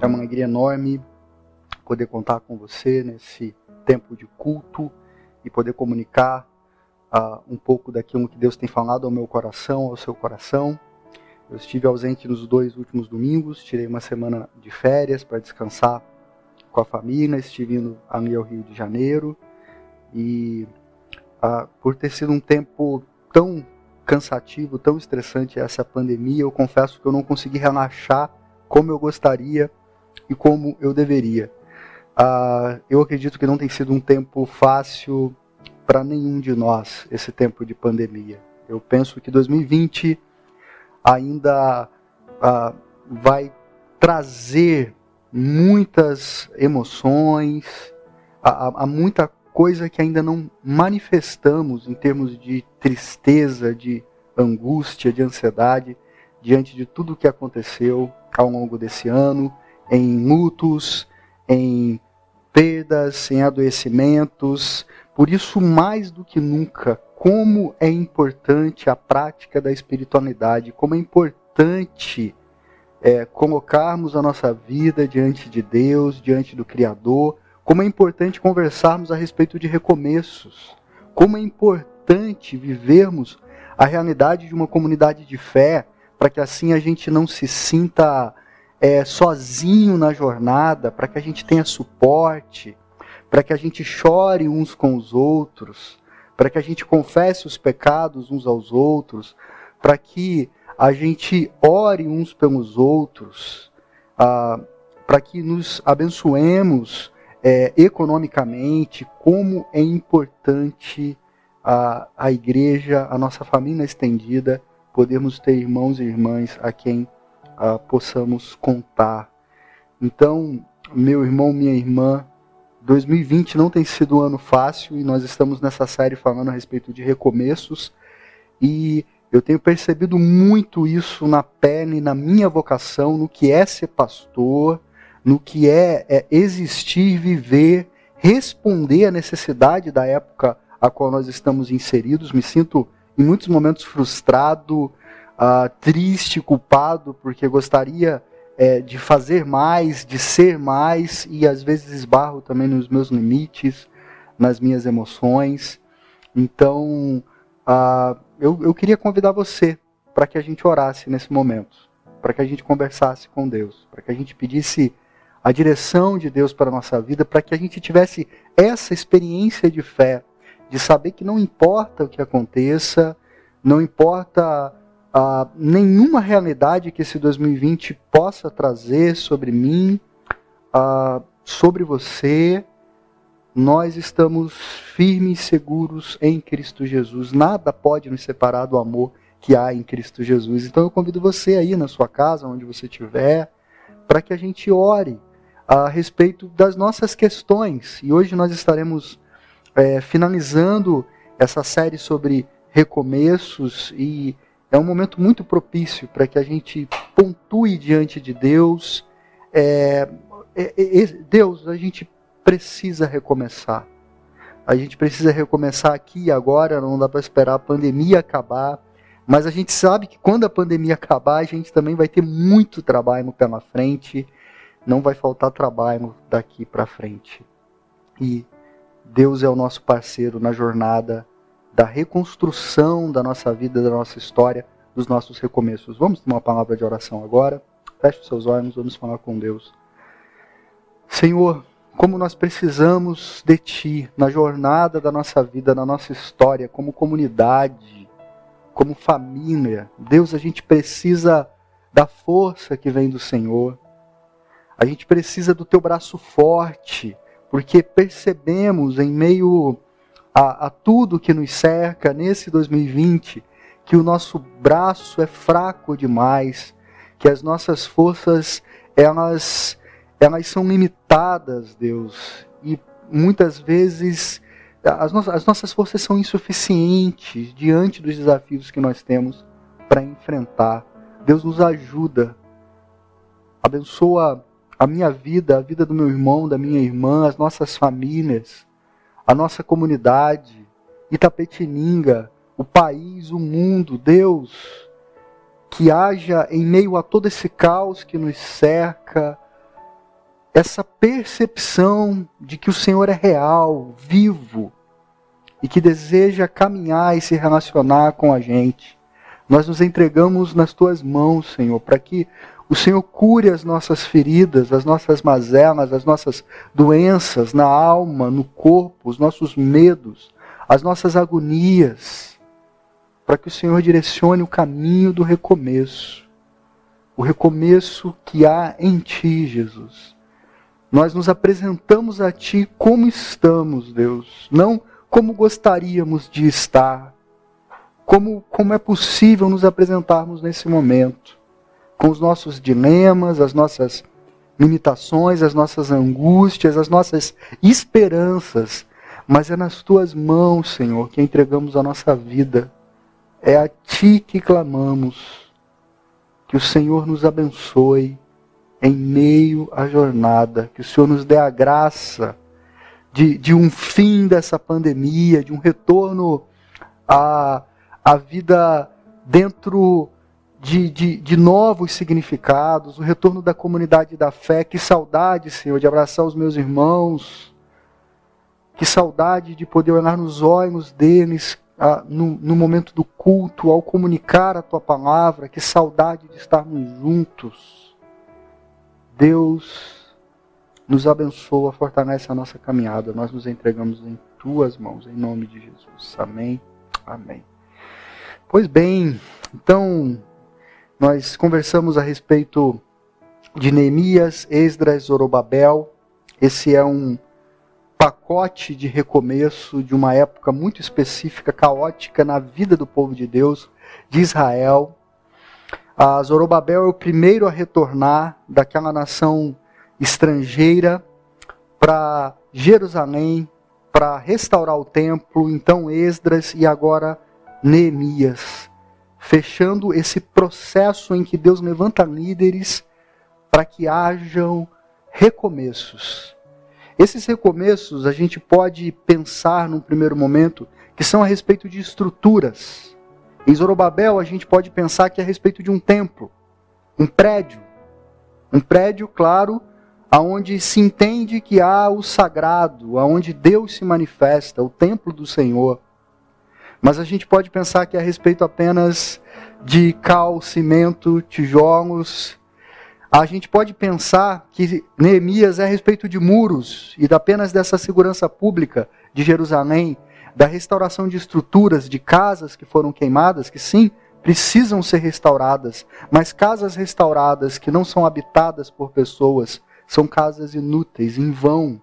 É uma alegria enorme poder contar com você nesse tempo de culto e poder comunicar uh, um pouco daquilo que Deus tem falado ao meu coração, ao seu coração. Eu estive ausente nos dois últimos domingos, tirei uma semana de férias para descansar com a família, estive indo ali ao Rio de Janeiro e uh, por ter sido um tempo tão cansativo, tão estressante essa pandemia, eu confesso que eu não consegui relaxar como eu gostaria e como eu deveria. Uh, eu acredito que não tem sido um tempo fácil para nenhum de nós, esse tempo de pandemia. Eu penso que 2020 ainda uh, vai trazer muitas emoções, há, muita coisa que ainda não manifestamos em termos de tristeza, de angústia, de ansiedade, diante de tudo o que aconteceu ao longo desse ano, em lutos, em perdas, em adoecimentos. Por isso, mais do que nunca, como é importante a prática da espiritualidade, como é importante é, colocarmos a nossa vida diante de Deus, diante do Criador, como é importante conversarmos a respeito de recomeços, como é importante vivermos a realidade de uma comunidade de fé, para que assim a gente não se sinta é, sozinho na jornada, para que a gente tenha suporte, para que a gente chore uns com os outros, para que a gente confesse os pecados uns aos outros, para que a gente ore uns pelos outros, ah, para que nos abençoemos é, economicamente, como é importante a, a igreja, a nossa família estendida, podermos ter irmãos e irmãs a quem possamos contar. Então, meu irmão, minha irmã, 2020 não tem sido um ano fácil e nós estamos nessa série falando a respeito de recomeços e eu tenho percebido muito isso na pele, na minha vocação, no que é ser pastor, no que é, é existir, viver, responder à necessidade da época a qual nós estamos inseridos. Me sinto em muitos momentos frustrado, uh, triste, culpado, porque gostaria é, de fazer mais, de ser mais, e às vezes esbarro também nos meus limites, nas minhas emoções. Então, uh, eu, eu queria convidar você para que a gente orasse nesse momento, para que a gente conversasse com Deus, para que a gente pedisse a direção de Deus para a nossa vida, para que a gente tivesse essa experiência de fé, de saber que não importa o que aconteça, não importa ah, nenhuma realidade que esse 2020 possa trazer sobre mim, sobre você, nós estamos firmes e seguros em Cristo Jesus. Nada pode nos separar do amor que há em Cristo Jesus. Então eu convido você aí na sua casa, onde você estiver, para que a gente ore a respeito das nossas questões. E hoje nós estaremos é, finalizando essa série sobre recomeços e é um momento muito propício para que a gente pontue diante de Deus. É, é, é, Deus, a gente precisa recomeçar. A gente precisa recomeçar aqui e agora, não dá para esperar a pandemia acabar. Mas a gente sabe que quando a pandemia acabar, a gente também vai ter muito trabalho pela frente. Não vai faltar trabalho daqui para frente. E Deus é o nosso parceiro na jornada da reconstrução da nossa vida, da nossa história, dos nossos recomeços. Vamos ter uma palavra de oração agora. Feche os seus olhos, vamos falar com Deus. Senhor, como nós precisamos de Ti na jornada da nossa vida, na nossa história, como comunidade, como família. Deus, a gente precisa da força que vem do Senhor. A gente precisa do Teu braço forte, porque percebemos em meio a, a tudo que nos cerca nesse 2020, que o nosso braço é fraco demais, que as nossas forças elas elas são limitadas, Deus, e muitas vezes as nossas, as nossas forças são insuficientes diante dos desafios que nós temos para enfrentar. Deus nos ajuda, abençoa a minha vida, a vida do meu irmão, da minha irmã, as nossas famílias a nossa comunidade, Itapetininga, o país, o mundo, Deus, que haja em meio a todo esse caos que nos cerca, essa percepção de que o Senhor é real, vivo e que deseja caminhar e se relacionar com a gente. Nós nos entregamos nas tuas mãos, Senhor, para que o Senhor cure as nossas feridas, as nossas mazelas, as nossas doenças na alma, no corpo, os nossos medos, as nossas agonias, para que o Senhor direcione o caminho do recomeço. O recomeço que há em Ti, Jesus. Nós nos apresentamos a Ti como estamos, Deus, não como gostaríamos de estar, como, como é possível nos apresentarmos nesse momento com os nossos dilemas, as nossas limitações, as nossas angústias, as nossas esperanças. Mas é nas tuas mãos, Senhor, que entregamos a nossa vida. É a ti que clamamos. Que o Senhor nos abençoe em meio à jornada. Que o Senhor nos dê a graça de, de um fim dessa pandemia, de um retorno à, à vida dentro de, de, de, novos significados, o retorno da comunidade da fé. Que saudade, Senhor, de abraçar os meus irmãos. Que saudade de poder olhar nos olhos deles ah, no, no momento do culto, ao comunicar a tua palavra. Que saudade de estarmos juntos. Deus nos abençoa, fortalece a nossa caminhada. Nós nos entregamos em tuas mãos, em nome de Jesus. Amém. Amém. Pois bem, então nós conversamos a respeito de Neemias, Esdras, Zorobabel. Esse é um pacote de recomeço de uma época muito específica, caótica na vida do povo de Deus, de Israel. A Zorobabel é o primeiro a retornar daquela nação estrangeira para Jerusalém, para restaurar o templo. Então Esdras e agora Neemias fechando esse processo em que Deus levanta líderes para que hajam recomeços. Esses recomeços a gente pode pensar num primeiro momento que são a respeito de estruturas. Em Zorobabel a gente pode pensar que é a respeito de um templo, um prédio. Um prédio, claro, aonde se entende que há o sagrado, aonde Deus se manifesta, o templo do Senhor. Mas a gente pode pensar que é a respeito apenas de cal, cimento, tijolos. A gente pode pensar que Neemias é a respeito de muros e apenas dessa segurança pública de Jerusalém, da restauração de estruturas, de casas que foram queimadas, que sim, precisam ser restauradas, mas casas restauradas que não são habitadas por pessoas são casas inúteis, em vão.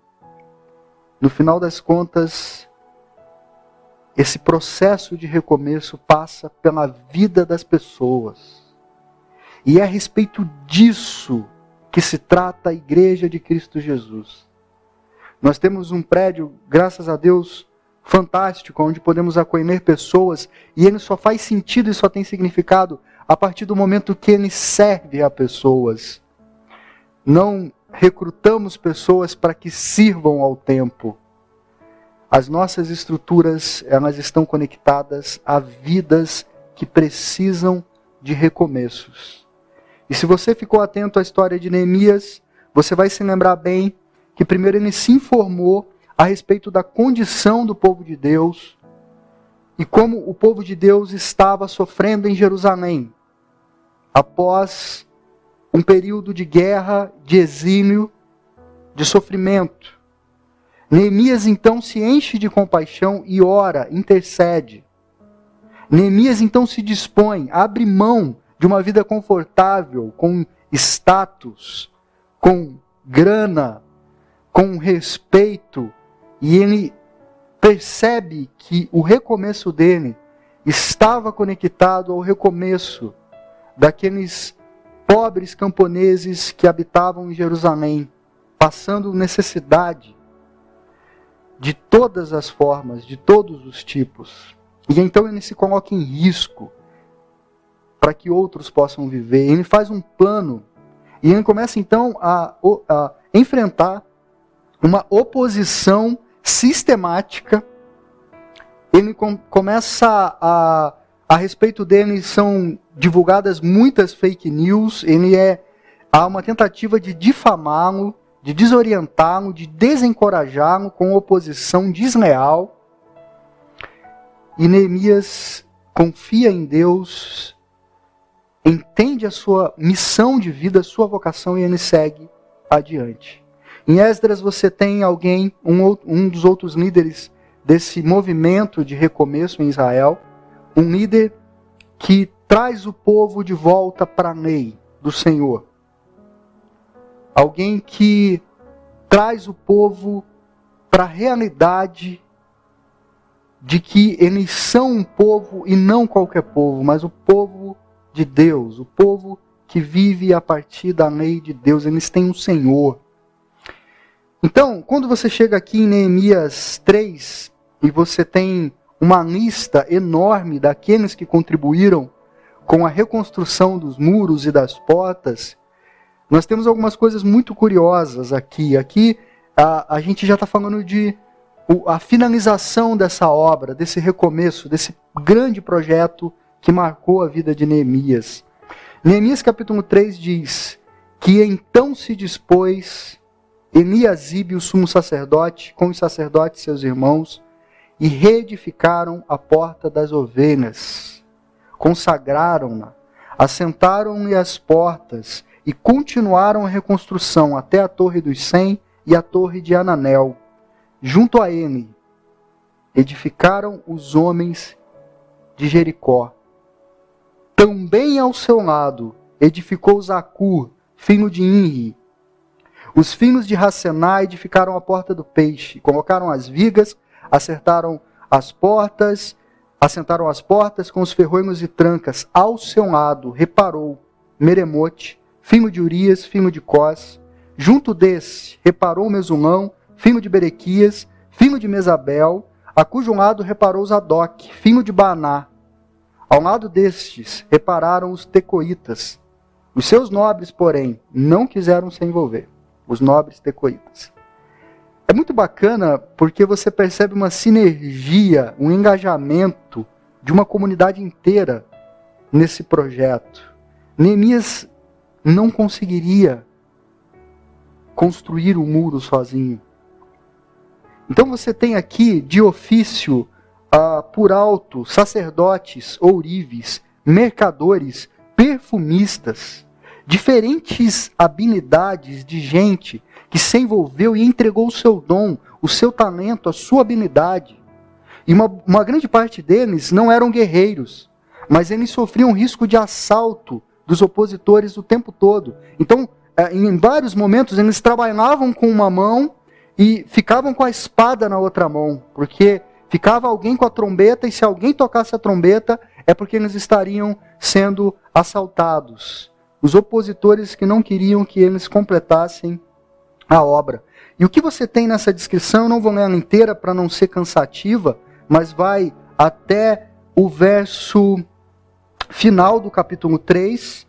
No final das contas, esse processo de recomeço passa pela vida das pessoas. E é a respeito disso que se trata a Igreja de Cristo Jesus. Nós temos um prédio, graças a Deus, fantástico, onde podemos acolher pessoas, e ele só faz sentido e só tem significado a partir do momento que ele serve a pessoas. Não recrutamos pessoas para que sirvam ao tempo as nossas estruturas, elas estão conectadas a vidas que precisam de recomeços. E se você ficou atento à história de Neemias, você vai se lembrar bem que primeiro ele se informou a respeito da condição do povo de Deus e como o povo de Deus estava sofrendo em Jerusalém após um período de guerra, de exílio, de sofrimento. Neemias então se enche de compaixão e ora, intercede. Neemias então se dispõe, abre mão de uma vida confortável, com status, com grana, com respeito, e ele percebe que o recomeço dele estava conectado ao recomeço daqueles pobres camponeses que habitavam em Jerusalém, passando necessidade, de todas as formas, de todos os tipos. E então ele se coloca em risco para que outros possam viver. Ele faz um plano e ele começa então a, a enfrentar uma oposição sistemática. Ele com, começa a, a respeito dele são divulgadas muitas fake news. Ele é há uma tentativa de difamá-lo, de desorientá-lo, de desencorajá-lo com oposição desleal. E Neemias confia em Deus, entende a sua missão de vida, a sua vocação e ele segue adiante. Em Esdras você tem alguém, um, um dos outros líderes desse movimento de recomeço em Israel, um líder que traz o povo de volta para a lei do Senhor. Alguém que traz o povo para a realidade de que eles são um povo e não qualquer povo, mas o povo de Deus, o povo que vive a partir da lei de Deus, eles têm um Senhor. Então, quando você chega aqui em Neemias 3 e você tem uma lista enorme daqueles que contribuíram com a reconstrução dos muros e das portas, nós temos algumas coisas muito curiosas aqui. Aqui a, a gente já está falando de a finalização dessa obra, desse recomeço, desse grande projeto que marcou a vida de Neemias. Neemias capítulo 3 diz que então se dispôs Eliasibe, o sumo sacerdote, com os sacerdotes seus irmãos, e reedificaram a porta das ovelhas, consagraram-na, assentaram-lhe as portas e continuaram a reconstrução até a Torre dos Cem e a Torre de Ananel. Junto a ele, edificaram os homens de Jericó. Também ao seu lado, edificou Zacur, filho de Inri, os filhos de Racená edificaram a porta do peixe, colocaram as vigas, acertaram as portas, assentaram as portas com os ferrolhos e trancas. Ao seu lado reparou Meremote, filho de Urias, filho de Cós. Junto desse reparou Mesulão, filho de Berequias, filho de Mesabel, a cujo lado reparou Zadok, filho de Baná. Ao lado destes repararam os tecoitas. Os seus nobres, porém, não quiseram se envolver os nobres tecoitas. É muito bacana porque você percebe uma sinergia, um engajamento de uma comunidade inteira nesse projeto. Neemias não conseguiria construir o um muro sozinho. Então você tem aqui de ofício, uh, por alto, sacerdotes, ourives, mercadores, perfumistas, diferentes habilidades de gente que se envolveu e entregou o seu dom, o seu talento, a sua habilidade. E uma, uma grande parte deles não eram guerreiros, mas eles sofriam risco de assalto dos opositores o tempo todo. Então, é, em vários momentos, eles trabalhavam com uma mão e ficavam com a espada na outra mão, porque ficava alguém com a trombeta e se alguém tocasse a trombeta é porque eles estariam sendo assaltados os opositores que não queriam que eles completassem a obra. E o que você tem nessa descrição, eu não vou ler ela inteira para não ser cansativa, mas vai até o verso final do capítulo 3.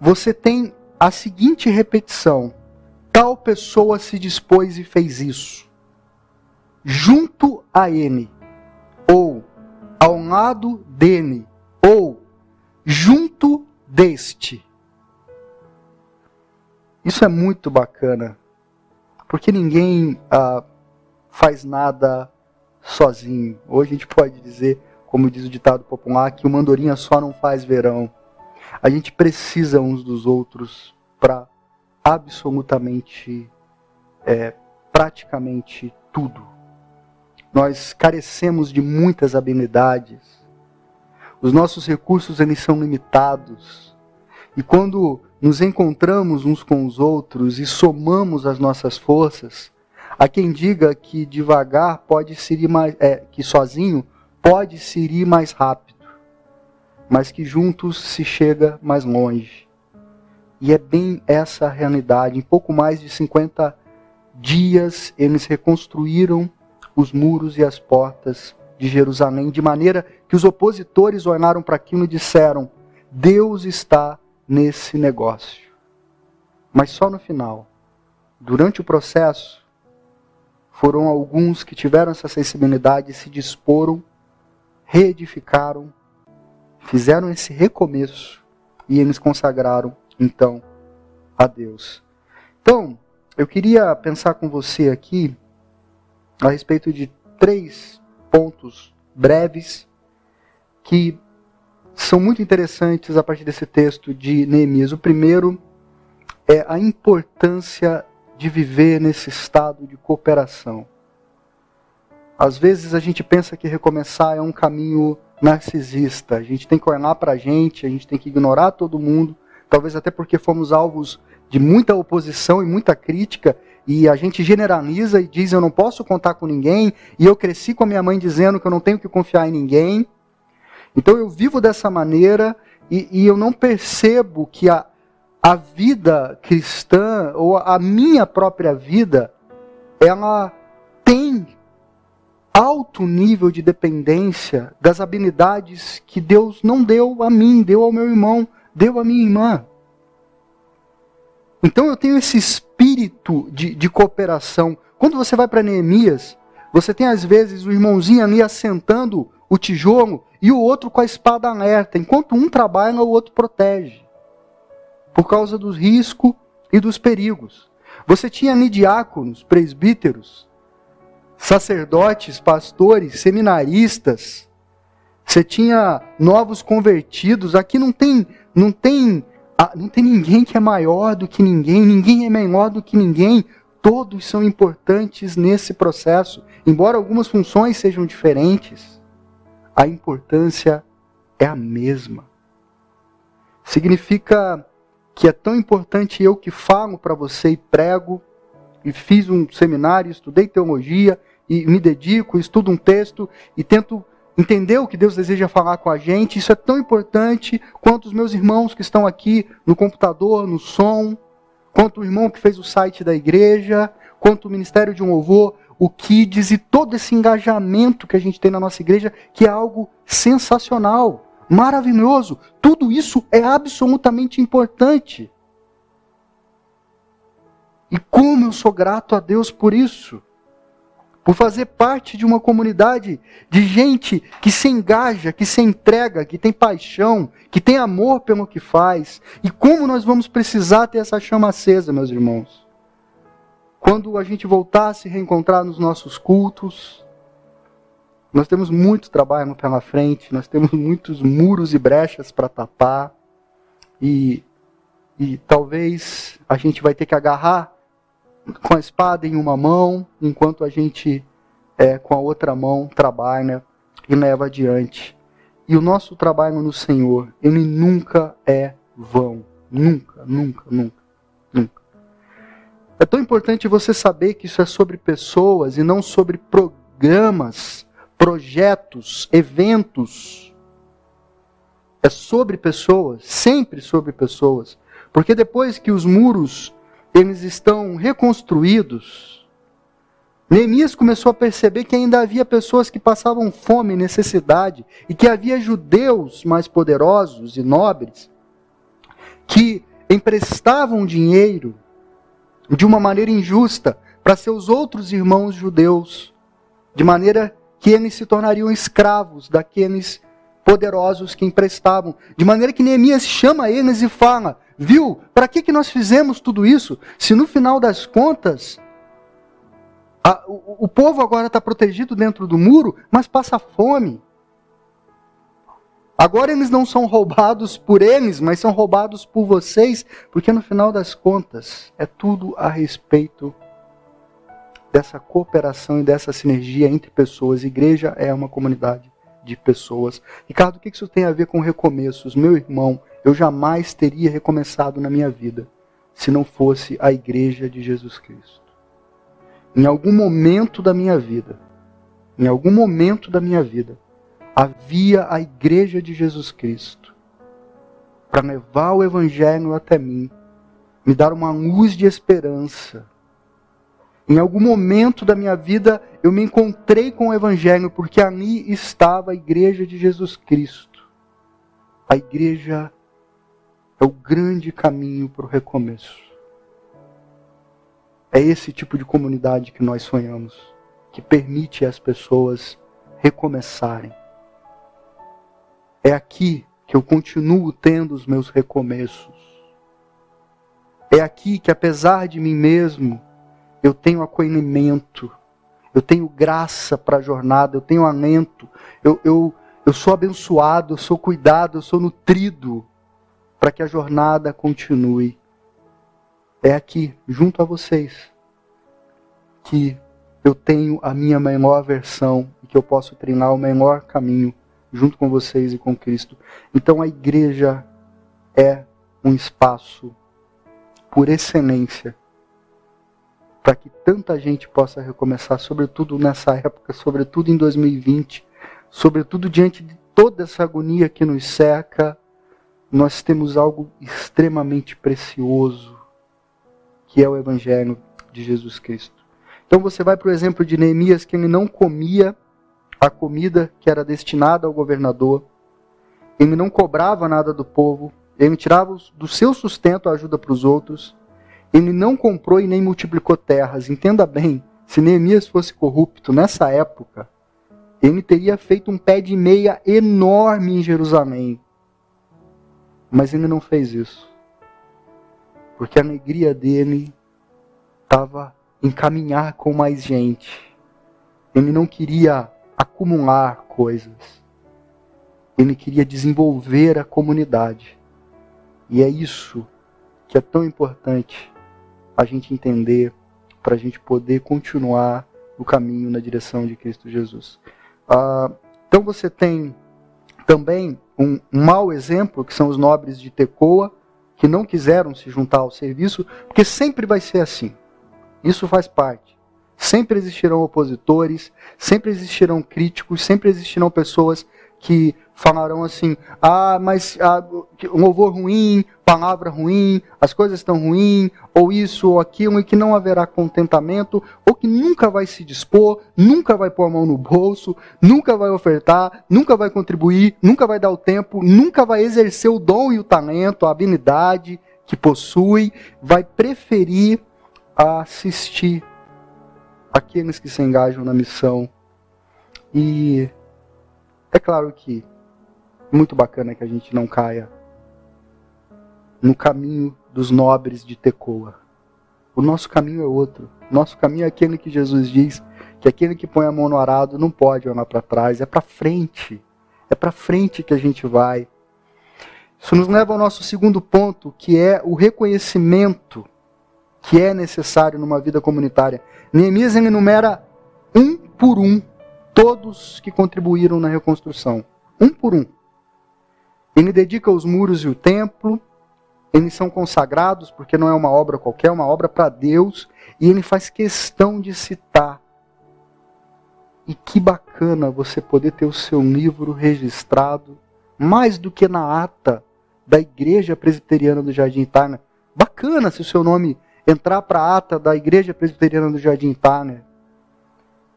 Você tem a seguinte repetição: tal pessoa se dispôs e fez isso. Junto a ele, ou ao lado dele, ou junto deste. Isso é muito bacana, porque ninguém ah, faz nada sozinho. Hoje a gente pode dizer, como diz o ditado popular, que o mandorinha só não faz verão. A gente precisa uns dos outros para absolutamente, é, praticamente tudo. Nós carecemos de muitas habilidades. Os nossos recursos eles são limitados. E quando nos encontramos uns com os outros e somamos as nossas forças, há quem diga que devagar pode se ir mais, é, que sozinho pode se ir mais rápido, mas que juntos se chega mais longe. E é bem essa a realidade. Em pouco mais de 50 dias, eles reconstruíram os muros e as portas de Jerusalém, de maneira que os opositores olharam para aquilo e disseram: Deus está nesse negócio. Mas só no final. Durante o processo, foram alguns que tiveram essa sensibilidade e se disporam, reedificaram, fizeram esse recomeço e eles consagraram, então, a Deus. Então, eu queria pensar com você aqui a respeito de três pontos breves que são muito interessantes a partir desse texto de Neemias. O primeiro é a importância de viver nesse estado de cooperação. Às vezes a gente pensa que recomeçar é um caminho narcisista. A gente tem que olhar para a gente, a gente tem que ignorar todo mundo, talvez até porque fomos alvos de muita oposição e muita crítica, e a gente generaliza e diz: eu não posso contar com ninguém, e eu cresci com a minha mãe dizendo que eu não tenho que confiar em ninguém. Então eu vivo dessa maneira e, e eu não percebo que a, a vida cristã, ou a minha própria vida, ela tem alto nível de dependência das habilidades que Deus não deu a mim, deu ao meu irmão, deu à minha irmã. Então eu tenho esse espírito de, de cooperação. Quando você vai para Neemias, você tem às vezes o irmãozinho ali assentando o tijolo e o outro com a espada alerta. Enquanto um trabalha, o outro protege. Por causa dos riscos e dos perigos. Você tinha ali diáconos, presbíteros, sacerdotes, pastores, seminaristas. Você tinha novos convertidos. Aqui não tem, não tem, ah, não tem ninguém que é maior do que ninguém, ninguém é menor do que ninguém. Todos são importantes nesse processo, embora algumas funções sejam diferentes a importância é a mesma. Significa que é tão importante eu que falo para você e prego, e fiz um seminário, estudei teologia, e me dedico, estudo um texto e tento entender o que Deus deseja falar com a gente. Isso é tão importante quanto os meus irmãos que estão aqui no computador, no som, quanto o irmão que fez o site da igreja, quanto o ministério de um louvor o Kids e todo esse engajamento que a gente tem na nossa igreja, que é algo sensacional, maravilhoso. Tudo isso é absolutamente importante. E como eu sou grato a Deus por isso. Por fazer parte de uma comunidade de gente que se engaja, que se entrega, que tem paixão, que tem amor pelo que faz. E como nós vamos precisar ter essa chama acesa, meus irmãos quando a gente voltar a se reencontrar nos nossos cultos, nós temos muito trabalho pela frente, nós temos muitos muros e brechas para tapar, e, e talvez a gente vai ter que agarrar com a espada em uma mão, enquanto a gente é, com a outra mão trabalha e leva adiante. E o nosso trabalho no Senhor, ele nunca é vão. Nunca, nunca, nunca. É tão importante você saber que isso é sobre pessoas e não sobre programas, projetos, eventos. É sobre pessoas, sempre sobre pessoas. Porque depois que os muros eles estão reconstruídos, Neemias começou a perceber que ainda havia pessoas que passavam fome e necessidade, e que havia judeus mais poderosos e nobres que emprestavam dinheiro de uma maneira injusta para seus outros irmãos judeus, de maneira que eles se tornariam escravos daqueles poderosos que emprestavam. De maneira que Neemias chama eles e fala: Viu, para que, que nós fizemos tudo isso? Se no final das contas, a, o, o povo agora está protegido dentro do muro, mas passa fome. Agora eles não são roubados por eles, mas são roubados por vocês, porque no final das contas é tudo a respeito dessa cooperação e dessa sinergia entre pessoas. Igreja é uma comunidade de pessoas. Ricardo, o que isso tem a ver com recomeços? Meu irmão, eu jamais teria recomeçado na minha vida se não fosse a igreja de Jesus Cristo. Em algum momento da minha vida, em algum momento da minha vida, havia a igreja de Jesus Cristo para levar o evangelho até mim, me dar uma luz de esperança. Em algum momento da minha vida eu me encontrei com o evangelho porque ali estava a igreja de Jesus Cristo. A igreja é o grande caminho para o recomeço. É esse tipo de comunidade que nós sonhamos, que permite as pessoas recomeçarem. É aqui que eu continuo tendo os meus recomeços. É aqui que, apesar de mim mesmo, eu tenho acolhimento, eu tenho graça para a jornada, eu tenho alento, eu, eu, eu sou abençoado, eu sou cuidado, eu sou nutrido para que a jornada continue. É aqui, junto a vocês, que eu tenho a minha melhor versão e que eu posso treinar o melhor caminho junto com vocês e com Cristo. Então a igreja é um espaço por excelência para que tanta gente possa recomeçar, sobretudo nessa época, sobretudo em 2020, sobretudo diante de toda essa agonia que nos cerca, nós temos algo extremamente precioso, que é o Evangelho de Jesus Cristo. Então você vai para o exemplo de Neemias, que ele não comia a comida que era destinada ao governador, ele não cobrava nada do povo, ele tirava do seu sustento a ajuda para os outros, ele não comprou e nem multiplicou terras. Entenda bem, se Neemias fosse corrupto nessa época, ele teria feito um pé de meia enorme em Jerusalém. Mas ele não fez isso. Porque a alegria dele estava em caminhar com mais gente. Ele não queria acumular coisas. Ele queria desenvolver a comunidade. E é isso que é tão importante a gente entender para a gente poder continuar o caminho na direção de Cristo Jesus. Ah, então você tem também um, um mau exemplo, que são os nobres de Tecoa, que não quiseram se juntar ao serviço, porque sempre vai ser assim. Isso faz parte. Sempre existirão opositores, sempre existirão críticos, sempre existirão pessoas que falarão assim: ah, mas ah, um louvor ruim, palavra ruim, as coisas estão ruins, ou isso ou aquilo, e que não haverá contentamento, ou que nunca vai se dispor, nunca vai pôr a mão no bolso, nunca vai ofertar, nunca vai contribuir, nunca vai dar o tempo, nunca vai exercer o dom e o talento, a habilidade que possui, vai preferir assistir aqueles que se engajam na missão. E é claro que muito bacana que a gente não caia no caminho dos nobres de Tecoa. O nosso caminho é outro. Nosso caminho é aquele que Jesus diz que aquele que põe a mão no arado não pode olhar para trás, é para frente. É para frente que a gente vai. Isso nos leva ao nosso segundo ponto, que é o reconhecimento que é necessário numa vida comunitária. Neemias enumera um por um todos que contribuíram na reconstrução. Um por um. Ele dedica os muros e o templo, eles são consagrados, porque não é uma obra qualquer, é uma obra para Deus, e ele faz questão de citar. E que bacana você poder ter o seu livro registrado, mais do que na ata da Igreja Presbiteriana do Jardim Itália. Bacana se o seu nome entrar para a ata da Igreja Presbiteriana do Jardim Itália,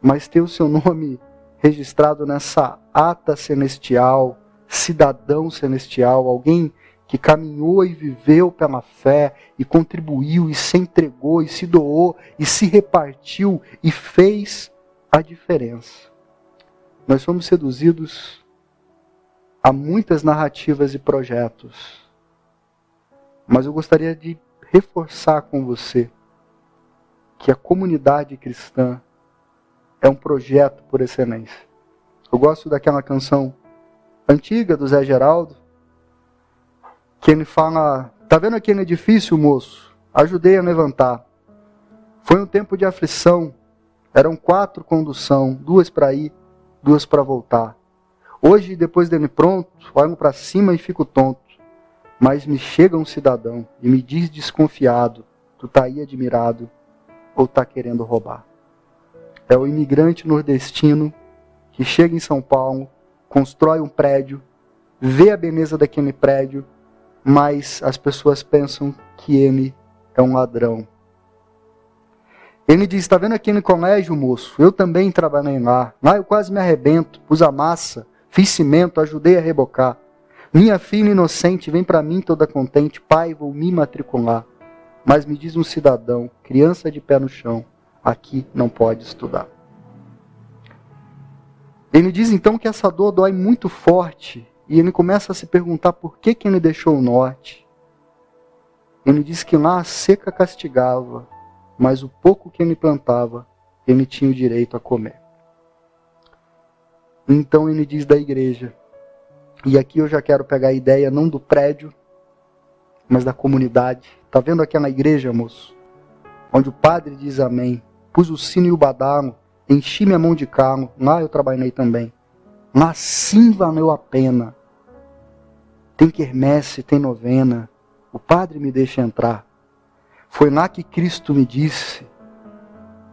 mas ter o seu nome registrado nessa ata celestial, cidadão celestial, alguém que caminhou e viveu pela fé e contribuiu e se entregou e se doou e se repartiu e fez a diferença. Nós somos seduzidos a muitas narrativas e projetos. Mas eu gostaria de reforçar com você que a comunidade cristã é um projeto por excelência. Eu gosto daquela canção antiga do Zé Geraldo, que ele fala: Tá vendo aquele edifício, moço? Ajudei a levantar. Foi um tempo de aflição. Eram quatro condução, duas para ir, duas para voltar. Hoje, depois dele pronto, olho para cima e fico tonto. Mas me chega um cidadão e me diz desconfiado: Tu tá aí admirado ou tá querendo roubar? É o imigrante nordestino que chega em São Paulo, constrói um prédio, vê a beleza daquele prédio mas as pessoas pensam que ele é um ladrão. Ele diz: Está vendo aqui no colégio, moço? Eu também trabalhei lá. Lá eu quase me arrebento, pus a massa, fiz cimento, ajudei a rebocar. Minha filha inocente vem para mim toda contente, pai, vou me matricular. Mas me diz um cidadão, criança de pé no chão, aqui não pode estudar. Ele diz então que essa dor dói muito forte e ele começa a se perguntar por que, que ele deixou o norte. Ele diz que lá a seca castigava, mas o pouco que ele plantava, ele tinha o direito a comer. Então ele diz da igreja, e aqui eu já quero pegar a ideia não do prédio, mas da comunidade. Tá vendo aquela igreja, moço? Onde o padre diz amém. Pus o sino e o badalo, enchi minha mão de carro, lá eu trabalhei também. Mas sim valeu a pena. Tem quermesse, tem novena. O padre me deixa entrar. Foi lá que Cristo me disse: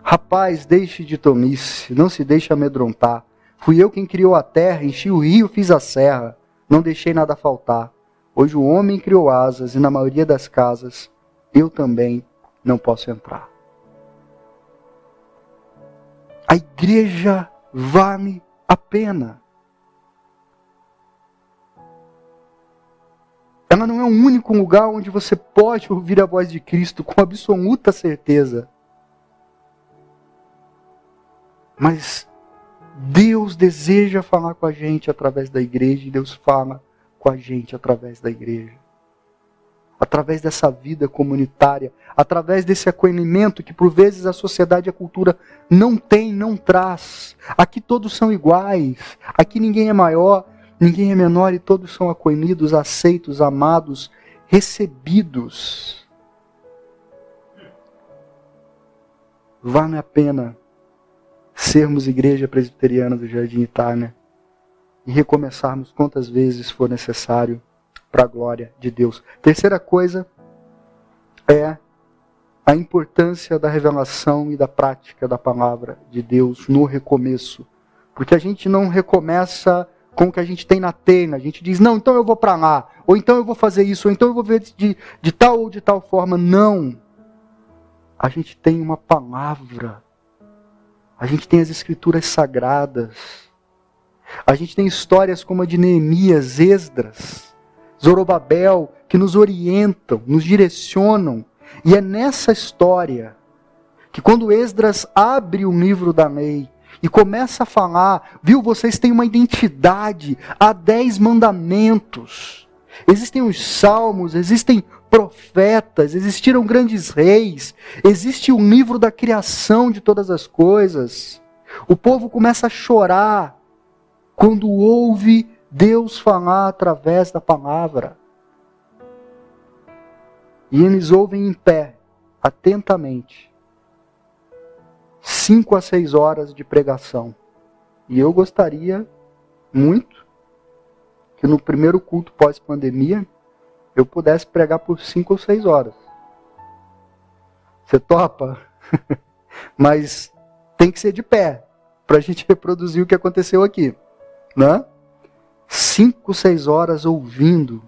Rapaz, deixe de tomice, não se deixe amedrontar. Fui eu quem criou a terra, enchi o rio, fiz a serra, não deixei nada faltar. Hoje o homem criou asas e na maioria das casas eu também não posso entrar. A igreja vale a pena. Ela não é o único lugar onde você pode ouvir a voz de Cristo com absoluta certeza. Mas Deus deseja falar com a gente através da igreja e Deus fala com a gente através da igreja. Através dessa vida comunitária, através desse acolhimento que por vezes a sociedade e a cultura não tem, não traz. Aqui todos são iguais, aqui ninguém é maior, ninguém é menor e todos são acolhidos, aceitos, amados, recebidos. Vale a pena sermos igreja presbiteriana do Jardim Itália e recomeçarmos quantas vezes for necessário para a glória de Deus. Terceira coisa é a importância da revelação e da prática da palavra de Deus no recomeço. Porque a gente não recomeça com o que a gente tem na tena. A gente diz, não, então eu vou para lá, ou então eu vou fazer isso, ou então eu vou ver de, de tal ou de tal forma. Não. A gente tem uma palavra a gente tem as escrituras sagradas. A gente tem histórias como a de Neemias, Esdras, Zorobabel, que nos orientam, nos direcionam. E é nessa história que quando Esdras abre o livro da lei e começa a falar, viu, vocês têm uma identidade, há dez mandamentos. Existem os salmos, existem profetas, existiram grandes reis, existe o livro da criação de todas as coisas. O povo começa a chorar quando ouve Deus falar através da palavra. E eles ouvem em pé, atentamente, cinco a seis horas de pregação. E eu gostaria muito que no primeiro culto pós-pandemia eu pudesse pregar por cinco ou seis horas. Você topa? Mas tem que ser de pé para a gente reproduzir o que aconteceu aqui, né? Cinco, seis horas ouvindo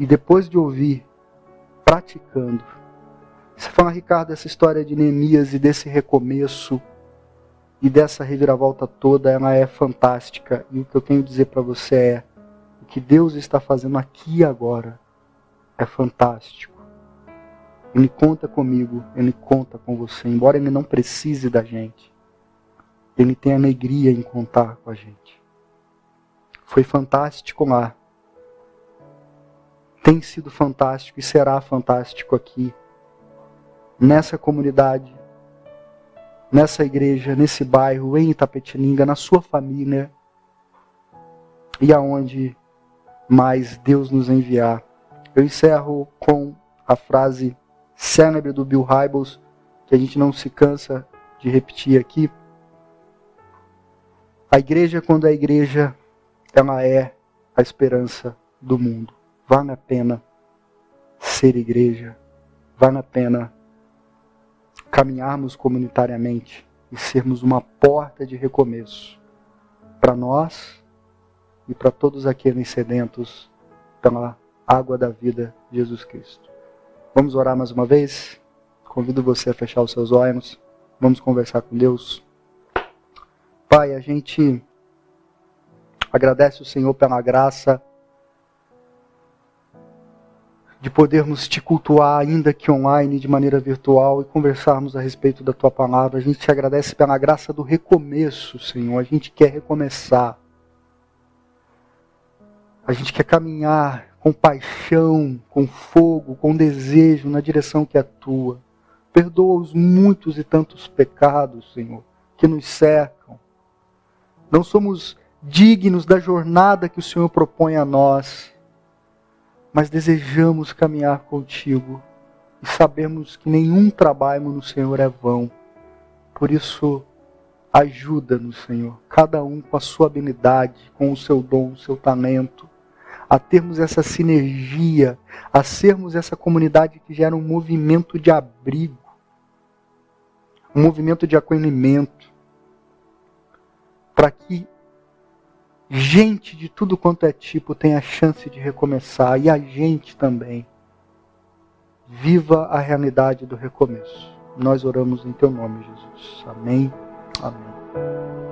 e depois de ouvir, praticando. Você fala, Ricardo, essa história de Neemias e desse recomeço e dessa reviravolta toda, ela é fantástica. E o que eu tenho a dizer para você é o que Deus está fazendo aqui e agora é fantástico. Ele conta comigo, ele conta com você, embora ele não precise da gente. Ele tem alegria em contar com a gente. Foi fantástico lá. Tem sido fantástico e será fantástico aqui, nessa comunidade, nessa igreja, nesse bairro, em Itapetininga, na sua família e aonde mais Deus nos enviar. Eu encerro com a frase célebre do Bill Hybels, que a gente não se cansa de repetir aqui. A igreja, quando é igreja, ela é a esperança do mundo. Vale a pena ser igreja, vale a pena caminharmos comunitariamente e sermos uma porta de recomeço para nós e para todos aqueles sedentos pela água da vida, Jesus Cristo. Vamos orar mais uma vez? Convido você a fechar os seus olhos. Vamos conversar com Deus. Pai, a gente agradece o Senhor pela graça de podermos te cultuar, ainda que online, de maneira virtual, e conversarmos a respeito da tua palavra. A gente te agradece pela graça do recomeço, Senhor. A gente quer recomeçar. A gente quer caminhar com paixão, com fogo, com desejo na direção que é tua. Perdoa os muitos e tantos pecados, Senhor, que nos cercam. Não somos dignos da jornada que o Senhor propõe a nós, mas desejamos caminhar contigo e sabemos que nenhum trabalho no Senhor é vão. Por isso, ajuda-nos, Senhor, cada um com a sua habilidade, com o seu dom, o seu talento, a termos essa sinergia, a sermos essa comunidade que gera um movimento de abrigo, um movimento de acolhimento, para que gente de tudo quanto é tipo tenha a chance de recomeçar e a gente também. Viva a realidade do recomeço. Nós oramos em teu nome, Jesus. Amém. Amém.